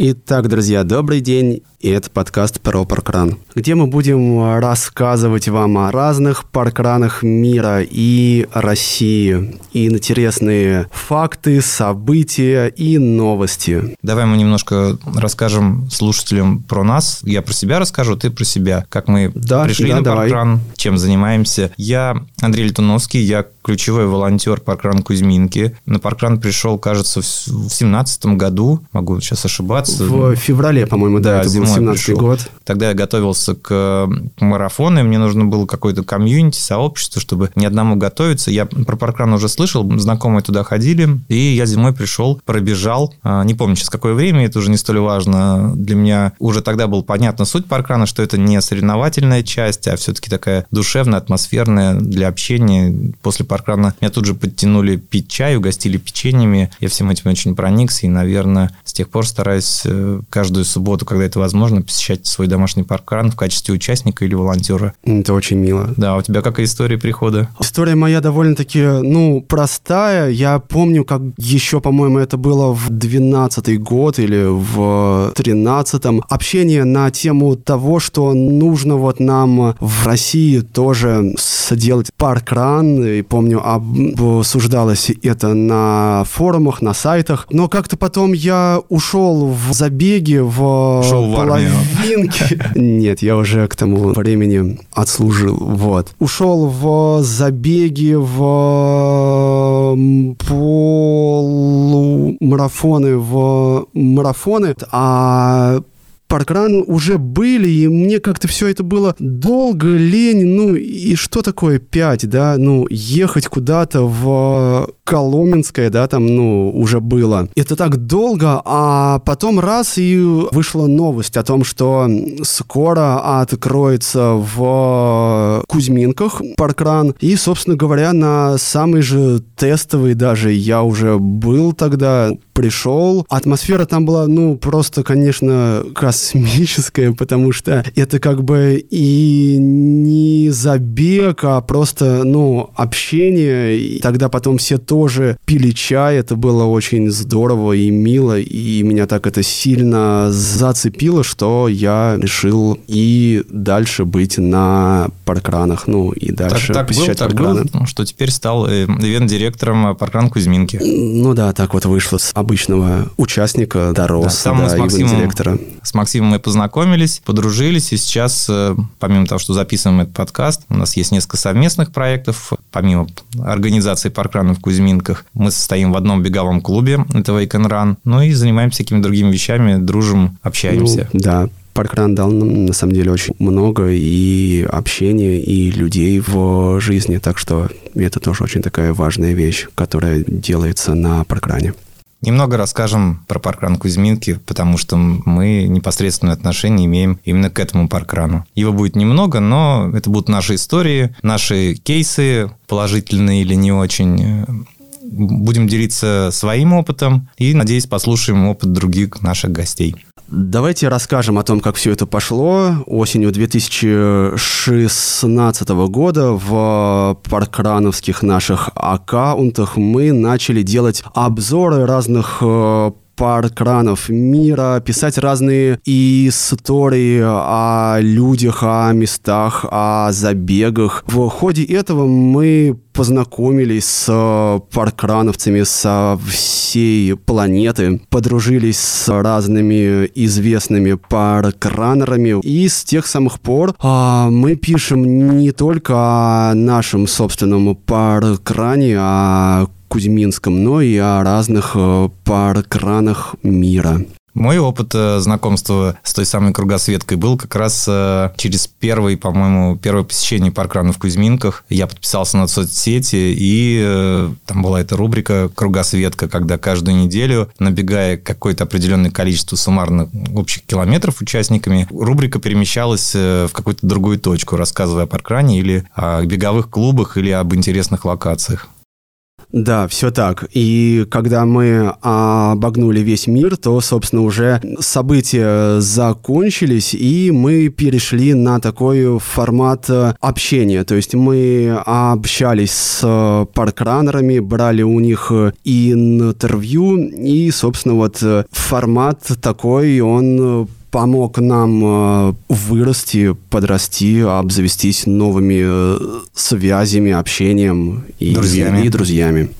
Итак, друзья, добрый день. И это подкаст про паркран, где мы будем рассказывать вам о разных паркранах мира и России, и интересные факты, события и новости. Давай мы немножко расскажем слушателям про нас. Я про себя расскажу, ты про себя. Как мы да, пришли да, на давай. паркран, чем занимаемся. Я Андрей Летуновский, я ключевой волонтер паркран Кузьминки. На паркран пришел, кажется, в семнадцатом году. Могу сейчас ошибаться. В феврале, по-моему, да, да это был 17 год. Тогда я готовился к марафону, и мне нужно было какое-то комьюнити, сообщество, чтобы ни одному готовиться. Я про паркран уже слышал, знакомые туда ходили, и я зимой пришел, пробежал. А, не помню сейчас какое время, это уже не столь важно. Для меня уже тогда было понятно суть паркрана, что это не соревновательная часть, а все-таки такая душевная, атмосферная для общения. После паркрана меня тут же подтянули пить чай, угостили печеньями. Я всем этим очень проникся, и, наверное, с тех пор стараюсь э, каждую субботу, когда это возможно, посещать свой домашний паркран в качестве участника или волонтера. Это очень мило. Да, у тебя какая история прихода? История моя довольно-таки, ну, простая. Я помню, как еще, по-моему, это было в 12 год или в 13-м. Общение на тему того, что нужно вот нам в России тоже сделать паркран. И помню, обсуждалось это на форумах, на сайтах. Но как-то потом я ушел в забеги, в Шел в половинки. Нет, я уже к тому времени отслужил. Вот. Ушел в забеги, в полумарафоны, в марафоны, а паркран уже были, и мне как-то все это было долго, лень, ну и что такое 5, да, ну ехать куда-то в Коломенское, да, там, ну, уже было. Это так долго, а потом раз и вышла новость о том, что скоро откроется в Кузьминках паркран, и, собственно говоря, на самый же тестовый даже я уже был тогда, пришел. Атмосфера там была, ну, просто, конечно, космическая, потому что это как бы и не забег, а просто, ну, общение. И тогда потом все тоже пили чай, это было очень здорово и мило, и меня так это сильно зацепило, что я решил и дальше быть на паркранах, ну, и дальше так, так посещать был, паркраны. Так был, что теперь стал э, ивент-директором паркран Кузьминки. Ну да, так вот вышло обычного участника дорос да, да, с Максимом, директора. С Максимом мы познакомились, подружились, и сейчас, э, помимо того, что записываем этот подкаст, у нас есть несколько совместных проектов. Помимо организации паркрана в Кузьминках, мы состоим в одном беговом клубе, это Wake and Run, ну и занимаемся всякими другими вещами, дружим, общаемся. Ну, да, Паркран дал нам, на самом деле, очень много и общения, и людей в жизни, так что это тоже очень такая важная вещь, которая делается на паркране. Немного расскажем про паркран Кузьминки, потому что мы непосредственное отношение имеем именно к этому паркрану. Его будет немного, но это будут наши истории, наши кейсы, положительные или не очень. Будем делиться своим опытом и, надеюсь, послушаем опыт других наших гостей. Давайте расскажем о том, как все это пошло. Осенью 2016 года в паркрановских наших аккаунтах мы начали делать обзоры разных э, пар кранов мира, писать разные истории о людях, о местах, о забегах. В ходе этого мы познакомились с паркрановцами со всей планеты, подружились с разными известными паркранерами, и с тех самых пор а, мы пишем не только о нашем собственном паркране, а Кузьминском, но и о разных э, паркранах мира. Мой опыт э, знакомства с той самой кругосветкой был как раз э, через первый, по-моему, первое посещение паркрана в Кузьминках. Я подписался на соцсети, и там была эта рубрика «Кругосветка», когда каждую неделю, набегая какое-то определенное количество суммарно общих километров участниками, рубрика перемещалась в какую-то другую точку, рассказывая о паркране или о беговых клубах или об интересных локациях. Да, все так. И когда мы обогнули весь мир, то, собственно, уже события закончились, и мы перешли на такой формат общения. То есть мы общались с паркранерами, брали у них интервью, и, собственно, вот формат такой, он помог нам э, вырасти, подрасти, обзавестись новыми э, связями, общением и друзьями. И друзьями.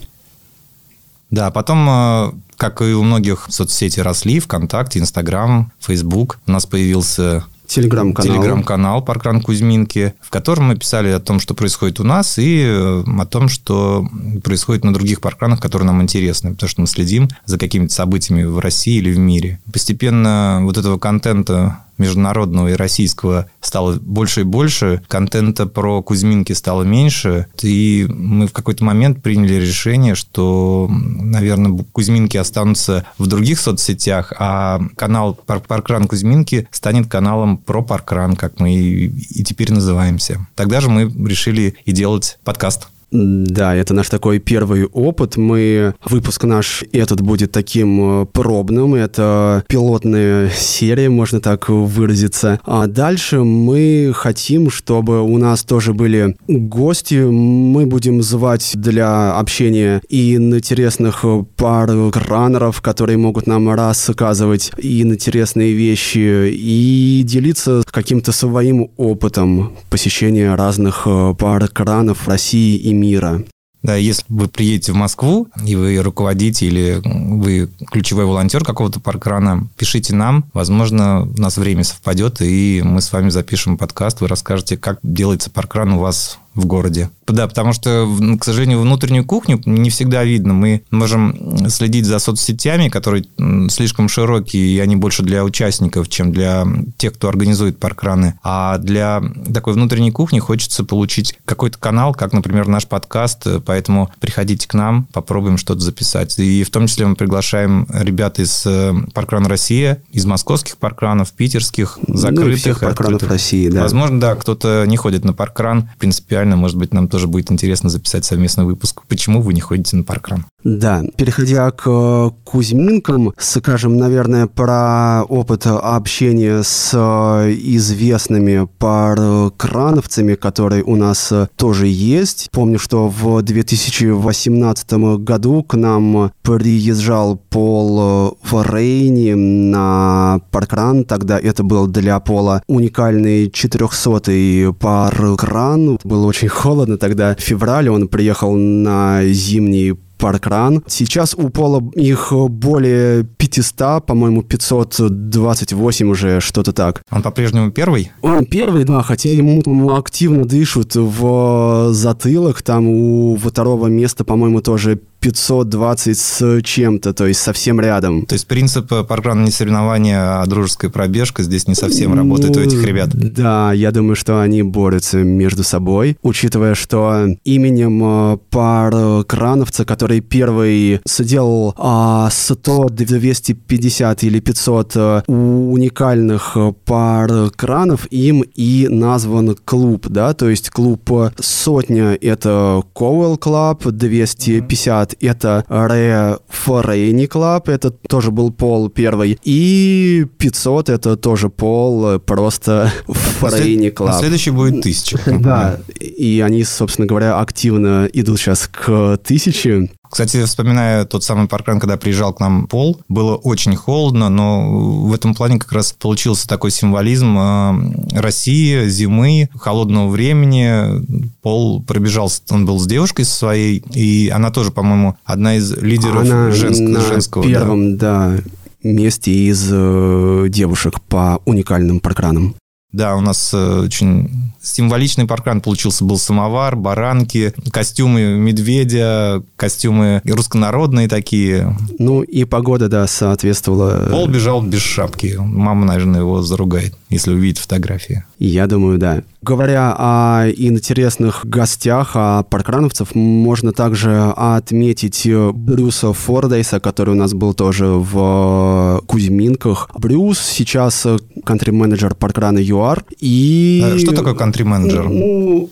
Да, потом, э, как и у многих соцсети росли, ВКонтакте, Инстаграм, Фейсбук, у нас появился Телеграм-канал. Телеграм-канал Паркран Кузьминки, в котором мы писали о том, что происходит у нас, и о том, что происходит на других паркранах, которые нам интересны, потому что мы следим за какими-то событиями в России или в мире. Постепенно вот этого контента международного и российского стало больше и больше, контента про Кузьминки стало меньше, и мы в какой-то момент приняли решение, что, наверное, Кузьминки останутся в других соцсетях, а канал Паркран Кузьминки станет каналом про Паркран, как мы и, и теперь называемся. Тогда же мы решили и делать подкаст. Да, это наш такой первый опыт. Мы выпуск наш этот будет таким э, пробным. Это пилотная серия, можно так выразиться. А дальше мы хотим, чтобы у нас тоже были гости. Мы будем звать для общения и интересных пар кранеров, которые могут нам рассказывать и интересные вещи, и делиться каким-то своим опытом посещения разных э, пар кранов России и мира. Да, если вы приедете в Москву, и вы руководите или вы ключевой волонтер какого-то паркрана, пишите нам. Возможно, у нас время совпадет, и мы с вами запишем подкаст. Вы расскажете, как делается паркран у вас в городе. Да, потому что, к сожалению, внутреннюю кухню не всегда видно. Мы можем следить за соцсетями, которые слишком широкие, и они больше для участников, чем для тех, кто организует паркраны. А для такой внутренней кухни хочется получить какой-то канал, как, например, наш подкаст. Поэтому приходите к нам, попробуем что-то записать. И в том числе мы приглашаем ребят из э, Паркрана Россия, из московских паркранов, питерских, закрытых. Ну, всех паркранов открытых. России, да. Возможно, да, кто-то не ходит на паркран принципиально реально, может быть, нам тоже будет интересно записать совместный выпуск. Почему вы не ходите на паркран? Да, переходя к э, Кузьминкам, скажем, наверное, про опыт общения с э, известными паркрановцами, которые у нас э, тоже есть. Помню, что в 2018 году к нам приезжал Пол Форейни на паркран. Тогда это был для Пола уникальный 400-й паркран. Было очень холодно тогда. В феврале он приехал на зимний паркран. Сейчас у Пола их более 500, по-моему, 528 уже, что-то так. Он по-прежнему первый? Он первый, да, хотя ему там активно дышат в затылок. Там у второго места, по-моему, тоже 520 с чем-то, то есть совсем рядом. То есть принцип э, не соревнования, а дружеская пробежка здесь не совсем работает ну, у этих ребят? Да, я думаю, что они борются между собой, учитывая, что именем э, паркрановца, который первый сделал а, 100, 250 или 500 э, уникальных паркранов, им и назван клуб, да, то есть клуб сотня — это Cowell Club, 250 Club, это Ре Форейни Club, это тоже был Пол первый, и 500 это тоже Пол, просто Форейни Club. Следующий будет 1000. Да, и они, собственно говоря, активно идут сейчас к 1000. Кстати, вспоминая тот самый паркран, когда приезжал к нам Пол, было очень холодно, но в этом плане как раз получился такой символизм э, России, зимы, холодного времени. Пол пробежал, он был с девушкой своей, и она тоже, по-моему, одна из лидеров она женск, на женского. первом, да, да месте из э, девушек по уникальным паркранам. Да, у нас э, очень символичный паркран получился. Был самовар, баранки, костюмы медведя, костюмы руссконародные такие. Ну и погода, да, соответствовала. Пол бежал без шапки. Мама, наверное, его заругает, если увидит фотографии. Я думаю, да. Говоря о интересных гостях, о паркрановцев, можно также отметить Брюса Фордейса, который у нас был тоже в Кузьминках. Брюс сейчас кантри-менеджер паркрана ЮАР. И... Что такое кантри-менеджер? Ну,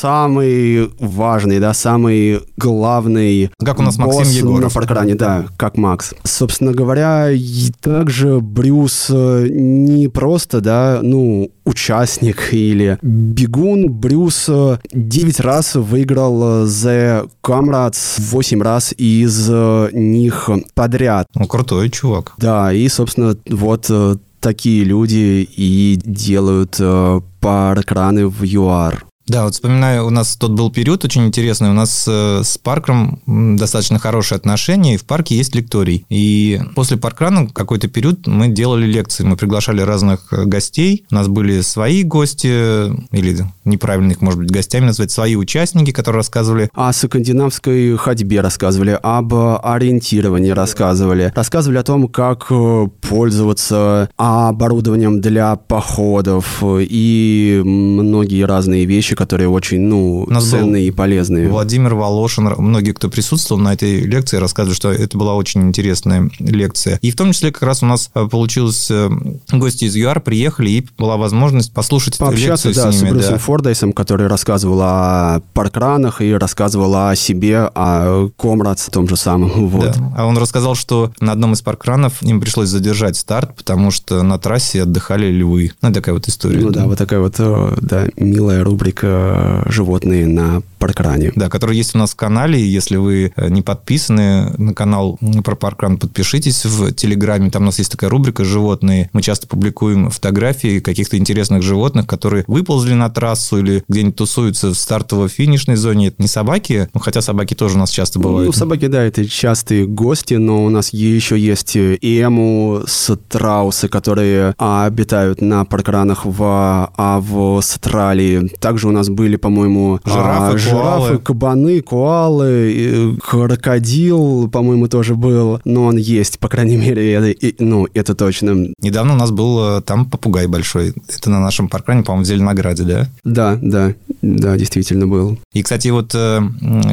самый важный, да, самый главный Как у нас босс Максим Егоров. на паркране, да, как Макс. Собственно говоря, и также Брюс э, не просто, да, ну, участник или бегун. Брюс э, 9 раз выиграл э, The Comrades, 8 раз из э, них подряд. Ну, крутой чувак. Да, и, собственно, вот э, такие люди и делают э, паркраны в ЮАР. Да, вот вспоминаю, у нас тот был период очень интересный. У нас э, с парком достаточно хорошие отношения, и в парке есть лекторий. И после паркрана какой-то период мы делали лекции. Мы приглашали разных э, гостей. У нас были свои гости, или неправильно их, может быть, гостями назвать, свои участники, которые рассказывали О скандинавской ходьбе рассказывали, об ориентировании рассказывали, рассказывали о том, как э, пользоваться оборудованием для походов и многие разные вещи, которые очень, ну, ценные и полезные. Владимир Волошин, многие, кто присутствовал на этой лекции, рассказывали, что это была очень интересная лекция. И в том числе как раз у нас э, получилось, э, гости из ЮАР приехали, и была возможность послушать эту Пообщаться, лекцию да, с ними. Да. Фордайсом, который рассказывал о паркранах и рассказывал о себе, о Комрадс том же самом. Вот. Да. А он рассказал, что на одном из паркранов им пришлось задержать старт, потому что на трассе отдыхали львы. Ну, такая вот история. Ну да, вот такая вот, э, да, милая рубрика «Животные на паркране». Да, который есть у нас в канале. Если вы э, не подписаны на канал про паркран, подпишитесь в Телеграме. Там у нас есть такая рубрика «Животные». Мы часто публикуем фотографии каких-то интересных животных, которые выползли на трассу или где-нибудь тусуются в стартово-финишной зоне. Это не собаки, ну, хотя собаки тоже у нас часто бывают. Ну, собаки, да, это частые гости, но у нас еще есть эму, страусы, которые а, обитают на паркранах в Австралии. Также у нас были, по-моему, Жирафы, а, жирафы, коалы. кабаны, коалы, и крокодил, по-моему, тоже был, но он есть, по крайней мере, это, и- ну, это точно. Недавно у нас был э, там попугай большой. Это на нашем паркране, по-моему, в Зеленограде, да? Да, да, да, действительно был. И, кстати, вот э,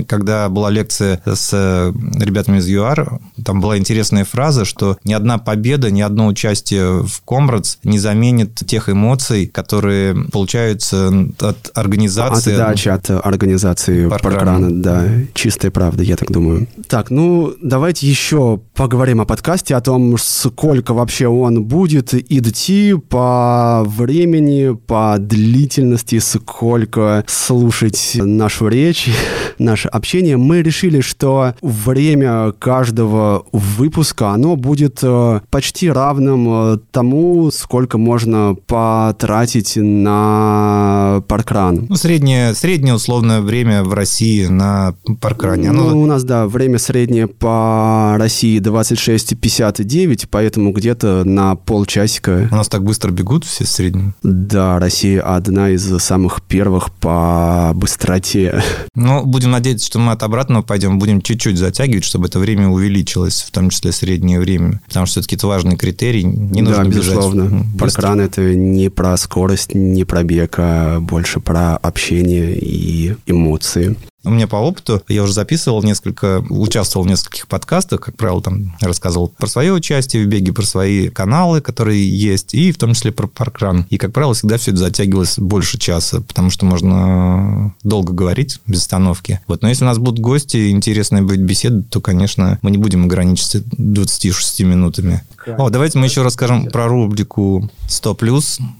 когда была лекция с э, ребятами из ЮАР, там была интересная фраза, что ни одна победа, ни одно участие в Комрадс не заменит тех эмоций, которые получаются от организации. Отдача от организации Паркрана. паркрана, да, чистая правда, я так думаю. Так, ну, давайте еще поговорим о подкасте, о том, сколько вообще он будет идти по времени, по длительности, сколько слушать нашу речь, наше общение. Мы решили, что время каждого выпуска, оно будет э, почти равным э, тому, сколько можно потратить на паркран. Ну, среднее, среднее условное время в России на паркране. Оно- Ну, у нас, да, время среднее по России 26.59, поэтому где-то на полчасика. у нас так быстро бегут все в среднем. Да, Россия одна из самых первых по быстроте. Но будем надеяться, что мы от обратного пойдем, будем чуть-чуть затягивать, чтобы это время увеличилось, в том числе среднее время. Потому что все-таки это важный критерий. Не нужно да, бежать безусловно. Паркран это не про скорость, не про бег, а больше про общение и эмоции. У меня по опыту, я уже записывал несколько, участвовал в нескольких подкастах, как правило, там рассказывал про свое участие в беге, про свои каналы, которые есть, и в том числе про паркран. И, как правило, всегда все это затягивалось больше часа, потому что можно долго говорить без остановки. Вот. Но если у нас будут гости, интересная будет беседа, то, конечно, мы не будем ограничиться 26 минутами. О, давайте мы еще расскажем про рубрику 100+.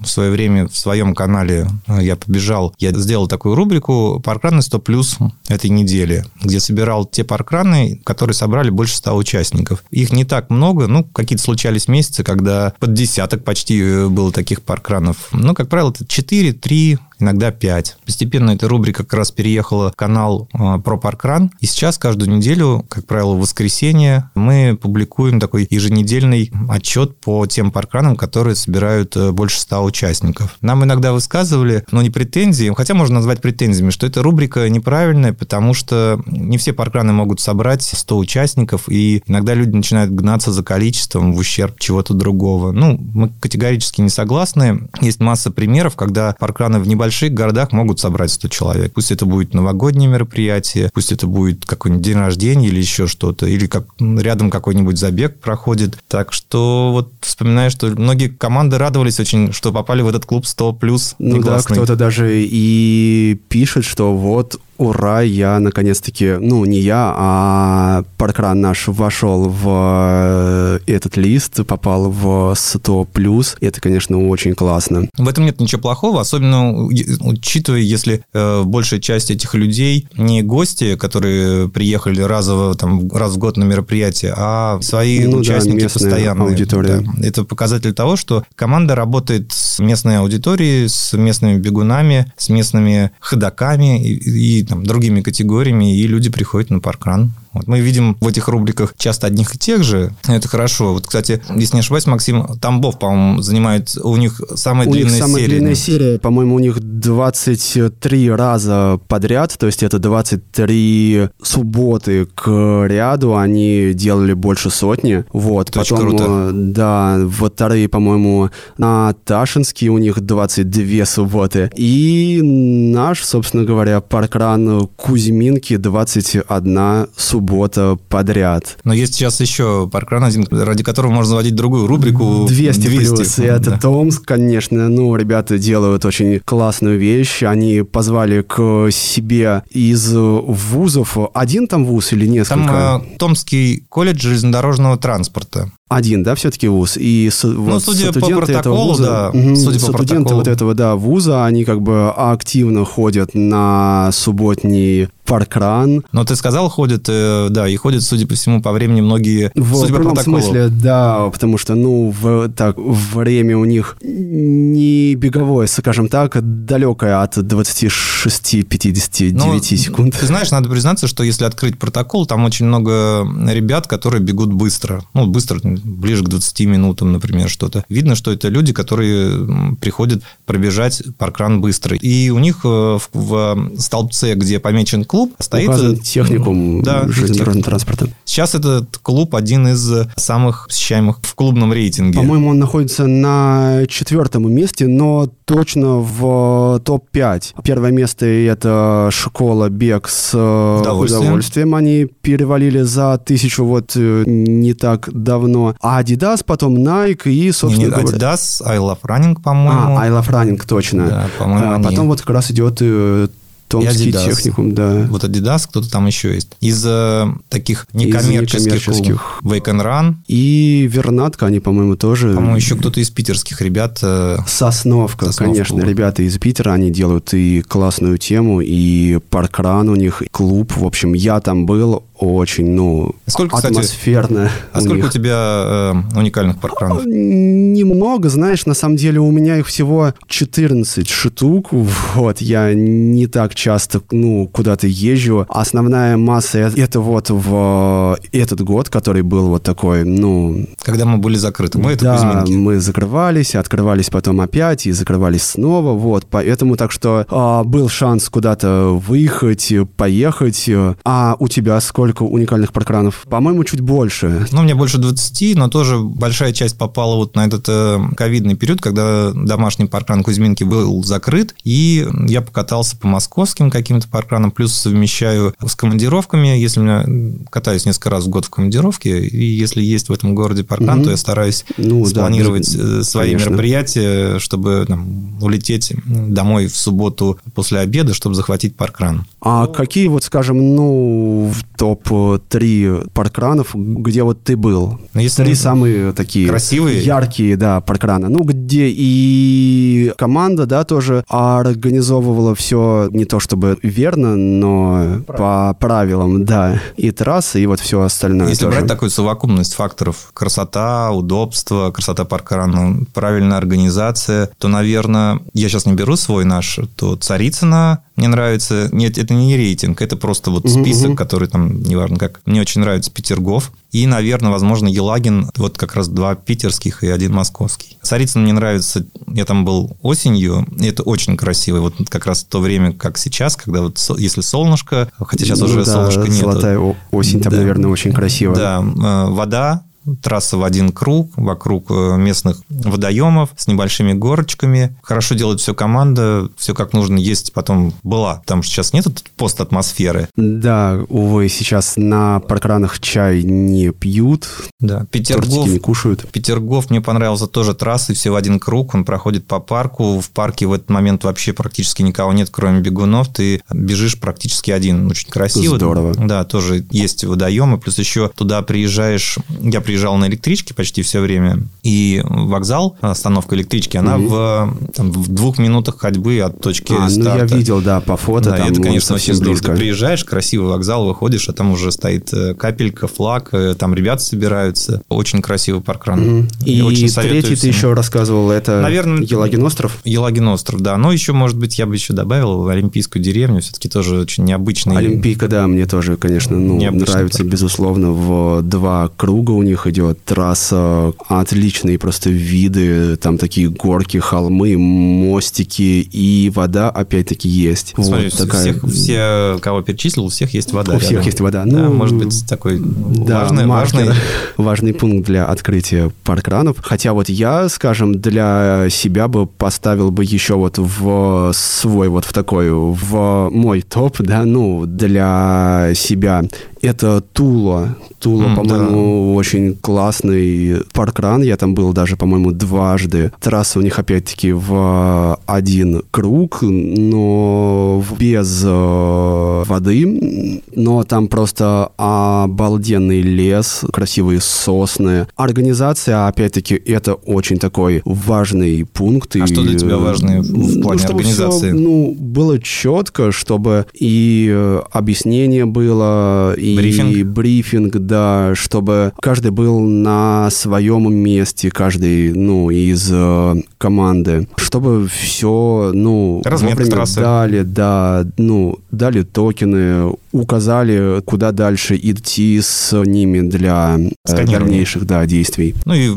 В свое время в своем канале э, я побежал, я сделал такую рубрику «Паркраны 100+» этой недели, где собирал те паркраны, которые собрали больше 100 участников. Их не так много, ну, какие-то случались месяцы, когда под десяток почти э, было таких паркранов. Ну, как правило, это 4, 3, иногда 5. Постепенно эта рубрика как раз переехала в канал э, про паркран. И сейчас каждую неделю, как правило, в воскресенье, мы публикуем такой еженедельный отчет по тем паркранам, которые собирают э, больше 100 участников. Нам иногда высказывали, ну, не претензии, хотя можно назвать претензиями, что эта рубрика неправильная, потому что не все паркраны могут собрать 100 участников, и иногда люди начинают гнаться за количеством в ущерб чего-то другого. Ну, мы категорически не согласны. Есть масса примеров, когда паркраны в небольшом больших городах могут собрать 100 человек. Пусть это будет новогоднее мероприятие, пусть это будет какой-нибудь день рождения или еще что-то, или как рядом какой-нибудь забег проходит. Так что вот вспоминаю, что многие команды радовались очень, что попали в этот клуб 100 плюс. Ну да, кто-то даже и пишет, что вот ура, я наконец-таки, ну, не я, а паркран наш вошел в э, этот лист, попал в 100 плюс. Это, конечно, очень классно. В этом нет ничего плохого, особенно учитывая, если э, большая часть этих людей не гости, которые приехали разово, там, раз в год на мероприятие, а свои ну, участники да, постоянные. Аудитория. Да. Это показатель того, что команда работает с местной аудиторией, с местными бегунами, с местными ходаками и, и там, другими категориями, и люди приходят на паркран. Вот мы видим в этих рубриках часто одних и тех же. Это хорошо. Вот, кстати, если не ошибаюсь, Максим Тамбов, по-моему, занимает... У них самая у длинная них самая серия. длинная серия. По-моему, у них 23 раза подряд. То есть это 23 субботы к ряду. Они делали больше сотни. Вот. Это Потом, очень круто. Да, вот вторые, по-моему, на Ташинский у них 22 субботы. И наш, собственно говоря, паркран Кузьминки 21 суббота суббота подряд. Но есть сейчас еще паркран один, ради которого можно заводить другую рубрику. 200, 200 плюс. И это да. Томск, конечно. Ну, ребята делают очень классную вещь. Они позвали к себе из вузов. Один там вуз или несколько? Там э, Томский колледж железнодорожного транспорта. Один, да, все-таки вуз. И ну, вот, судя по протоколу, этого вуза, да. Угу, судя по студенты протоколу. вот этого, да, вуза, они как бы активно ходят на субботний паркран. Но ты сказал, ходят, э, да, и ходят, судя по всему, по времени многие, в судя смысле, да, потому что, ну, в, так, время у них не беговое, скажем так, далекое от 26-59 ну, секунд. Ты знаешь, надо признаться, что если открыть протокол, там очень много ребят, которые бегут быстро. Ну, быстро, ближе к 20 минутам, например, что-то. Видно, что это люди, которые приходят пробежать паркран быстро. И у них э, в, в столбце, где помечен клуб, стоит... Указан техникум да, железнодорожного транспорта. Сейчас этот клуб один из самых посещаемых в клубном рейтинге. По-моему, он находится на четвертом месте, но точно в топ-5. Первое место это школа бег с удовольствием. удовольствием. Они перевалили за тысячу вот э, не так давно. А Adidas, потом Nike и, собственно не, не, Adidas, I Love Running, по-моему. А, I Love Running, точно. Да, по-моему, а, Потом вот как раз идет э, Томский техникум, да. Вот Adidas, кто-то там еще есть. Из э, таких некоммерческих, из некоммерческих. Wake and Run. И Вернатка, они, по-моему, тоже. По-моему, еще кто-то из питерских ребят. Э... Сосновка, Сосновка, конечно. Ребята из Питера, они делают и классную тему, и паркран у них, клуб. В общем, я там был, очень, ну, сколько, атмосферно. Кстати, а сколько них. у тебя э, уникальных паркранов? Немного, знаешь, на самом деле у меня их всего 14 штук. Вот, я не так часто, ну, куда-то езжу. Основная масса это вот в этот год, который был вот такой, ну... Когда мы были закрыты. Мы да, это Кузьминки. мы закрывались, открывались потом опять и закрывались снова. Вот, поэтому так что э, был шанс куда-то выехать, поехать. А у тебя сколько сколько уникальных паркранов? По-моему, чуть больше. Ну, мне больше 20, но тоже большая часть попала вот на этот э, ковидный период, когда домашний паркран Кузьминки был закрыт, и я покатался по московским каким-то паркранам, плюс совмещаю с командировками, если меня катаюсь несколько раз в год в командировке, и если есть в этом городе паркран, угу. то я стараюсь ну, спланировать да, свои конечно. мероприятия, чтобы там, улететь домой в субботу после обеда, чтобы захватить паркран. А какие вот, скажем, ну, то топ-3 паркранов, где вот ты был. Ну, если Три самые такие... Красивые? Яркие, да, паркрана. Ну, где и команда, да, тоже организовывала все не то чтобы верно, но по правилам, да. И трассы, и вот все остальное Если тоже. брать такую совокупность факторов, красота, удобство, красота паркрана, правильная организация, то, наверное, я сейчас не беру свой наш, то Царицына мне нравится... Нет, это не рейтинг, это просто вот список, uh-huh. который там, неважно как. Мне очень нравится Петергоф. И, наверное, возможно, Елагин. Вот как раз два питерских и один московский. Царицын мне нравится. Я там был осенью. И это очень красиво. Вот как раз в то время, как сейчас, когда вот если солнышко, хотя сейчас ну, уже да, солнышко нет. Золотая осень там, да, наверное, очень красиво. Да, э, вода трасса в один круг, вокруг э, местных водоемов с небольшими горочками. Хорошо делает все команда, все как нужно есть. Потом была, потому что сейчас нет пост атмосферы. Да, увы, сейчас на паркранах чай не пьют. Да, Петергоф, не кушают. Петергоф мне понравился тоже трассы, все в один круг. Он проходит по парку. В парке в этот момент вообще практически никого нет, кроме бегунов. Ты бежишь практически один. Очень красиво. Здорово. Да, тоже есть водоемы. Плюс еще туда приезжаешь... Я приезжал на электричке почти все время. И вокзал, остановка электрички, она mm в, там, в двух минутах ходьбы от точки а, старта. ну я видел, да, по фото. Да, там это, конечно, очень здорово. Ты приезжаешь, красивый вокзал, выходишь, а там уже стоит э, капелька, флаг, э, там ребята собираются. Очень красивый паркран. Mm-hmm. И очень третий ты еще рассказывал, это Наверное, Елагин остров? Елагин остров, да. Но еще, может быть, я бы еще добавил Олимпийскую деревню. Все-таки тоже очень необычный. Олимпийка, да, мне тоже, конечно, ну, нравится, парк. безусловно. В два круга у них идет трасса. Отличные просто виды. Там такие горки, холмы, мостики и вода опять-таки есть. Смотри, вот такая... всех, все, кого перечислил, у всех есть вода. У рядом. всех есть вода. Ну, да, может быть, такой да, важный, важный... важный пункт для открытия паркранов. Хотя вот я, скажем, для себя бы поставил бы еще вот в свой, вот в такой, в мой топ, да, ну, для себя это Тула. Тула, mm, по-моему, да. очень классный паркран. Я там был даже, по-моему, дважды. Трасса у них, опять-таки, в один круг, но без э, воды. Но там просто обалденный лес, красивые сосны. Организация, опять-таки, это очень такой важный пункт. А и, что для тебя важно в ну, плане ну, организации? Все, ну, было четко, чтобы и э, объяснение было, и брифинг. брифинг, да, чтобы каждый был на своем месте, каждый, ну, из э, команды, чтобы все, ну, Разметка трассы. дали, да, ну, дали токены, указали, куда дальше идти с ними для э, дальнейших, да, действий. Ну и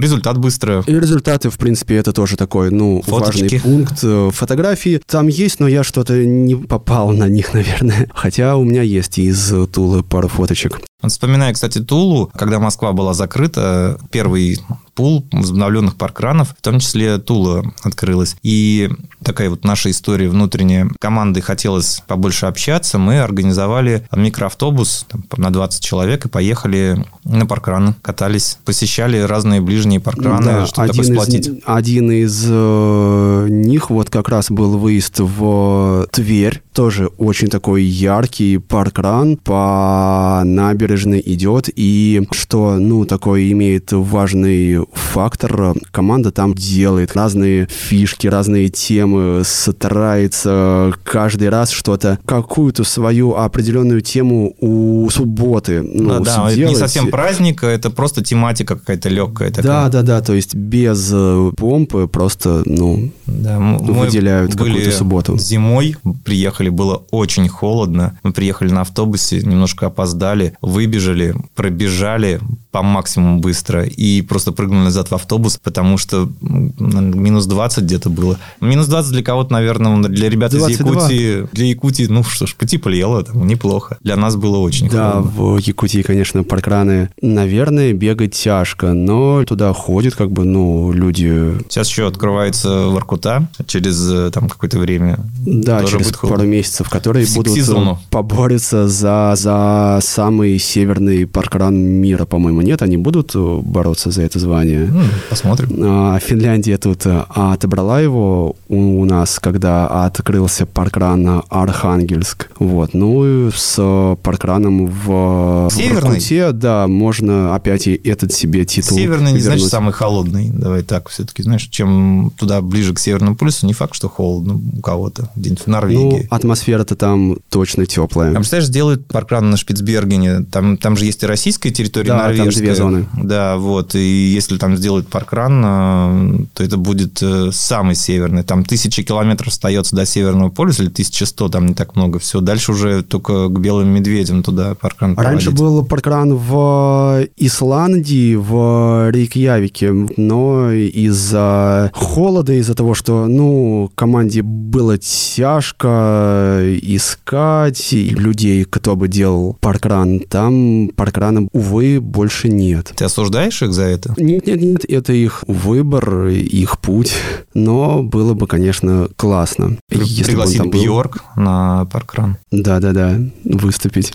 результат быстро. И результаты, в принципе, это тоже такой, ну, Фоточки. важный пункт. Э, фотографии там есть, но я что-то не попал на них, наверное. Хотя у меня есть из Тулы пару фоточек. Вспоминаю, кстати, Тулу, когда Москва была закрыта, первый пул возобновленных паркранов, в том числе Тула открылась. И такая вот наша история внутренняя. Командой хотелось побольше общаться. Мы организовали микроавтобус там, на 20 человек и поехали на паркран, катались, посещали разные ближние паркраны, да, чтобы один сплотить. Из, один из э, них вот как раз был выезд в Тверь, тоже очень такой яркий паркран по набережной идет, и что, ну, такой имеет важный фактор. Команда там делает разные фишки, разные темы, старается каждый раз что-то, какую-то свою определенную тему у субботы. Ну, да, это не совсем праздник, это просто тематика какая-то легкая. Такая. Да, да, да, то есть без э, помпы просто, ну, да, выделяют какую-то субботу. Зимой приехали, было очень холодно. Мы приехали на автобусе, немножко опоздали, выбежали, пробежали по максимуму быстро и просто прыгнули назад в автобус, потому что минус 20 где-то было. Минус 20 для кого-то, наверное, для ребят 22. из Якутии, для Якутии, ну что ж, потеплело, там, неплохо. Для нас было очень да, холодно. В Якутии, конечно, паркраны, наверное, бегать тяжко, но туда ходят как бы, ну, люди... Сейчас еще открывается Воркута через э, там какое-то время. Да, через пару месяцев, которые будут сезону. побороться за, за самый северный паркран мира, по-моему. Нет, они будут бороться за это звание. Посмотрим. А, Финляндия тут э, отобрала его у нас, когда открылся паркран Архангельск. Вот. Ну и с паркраном в Северный? Да, можно опять и этот себе титул Северный не значит самый холодный. Давай так все-таки, знаешь, чем туда ближе к Северному полюсу, не факт, что холодно у кого-то где-нибудь в Норвегии. Ну, атмосфера-то там точно теплая. А представляешь, делают паркран на Шпицбергене, там, там же есть и российская территория, да, норвежская. там две зоны. Да, вот, и если там сделают паркран, э, то это будет э, самый северный. Там тысячи километров остается до Северного полюса, или 1100, там не так много. Все, дальше уже только к белым медведям туда паркран Раньше был паркран в Исландии, в Рейкьявике, но из-за холода, из-за того, что, ну, команде было тяжко искать людей, кто бы делал паркран там, там паркрана, увы, больше нет. Ты осуждаешь их за это? Нет, нет, нет, это их выбор, их путь. Но было бы, конечно, классно. Если Пригласить Бьорк на паркран. Да-да-да, выступить.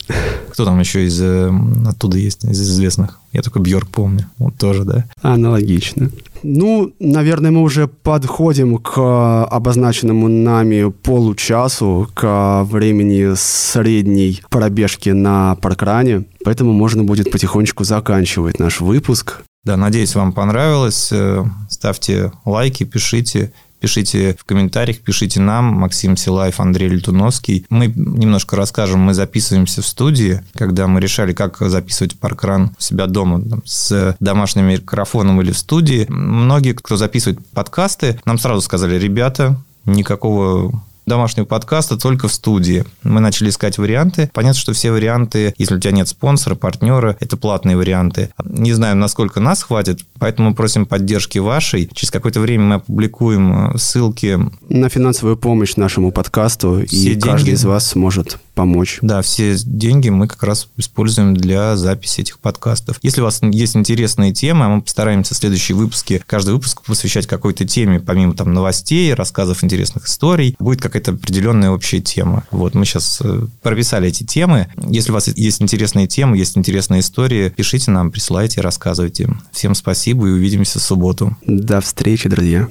Кто там еще из э, оттуда есть, из известных? Я только Бьорк помню. Вот тоже, да? Аналогично. Ну, наверное, мы уже подходим к обозначенному нами получасу, к времени средней пробежки на паркране. Поэтому можно будет потихонечку заканчивать наш выпуск. Да, надеюсь, вам понравилось. Э, ставьте лайки, пишите. Пишите в комментариях, пишите нам, Максим Силаев, Андрей Летуновский. Мы немножко расскажем, мы записываемся в студии, когда мы решали, как записывать паркран у себя дома там, с домашним микрофоном или в студии. Многие, кто записывает подкасты, нам сразу сказали, ребята, никакого домашнего подкаста только в студии. Мы начали искать варианты. Понятно, что все варианты, если у тебя нет спонсора, партнера, это платные варианты. Не знаю, насколько нас хватит, поэтому просим поддержки вашей. Через какое-то время мы опубликуем э, ссылки на финансовую помощь нашему подкасту, все и деньги... каждый из вас сможет помочь. Да, все деньги мы как раз используем для записи этих подкастов. Если у вас есть интересные темы, мы постараемся в следующие выпуски, каждый выпуск посвящать какой-то теме, помимо там новостей, рассказов интересных историй, будет какая-то определенная общая тема. Вот мы сейчас э, прописали эти темы. Если у вас есть интересные темы, есть интересные истории, пишите нам, присылайте, рассказывайте. Всем спасибо и увидимся в субботу. До встречи, друзья.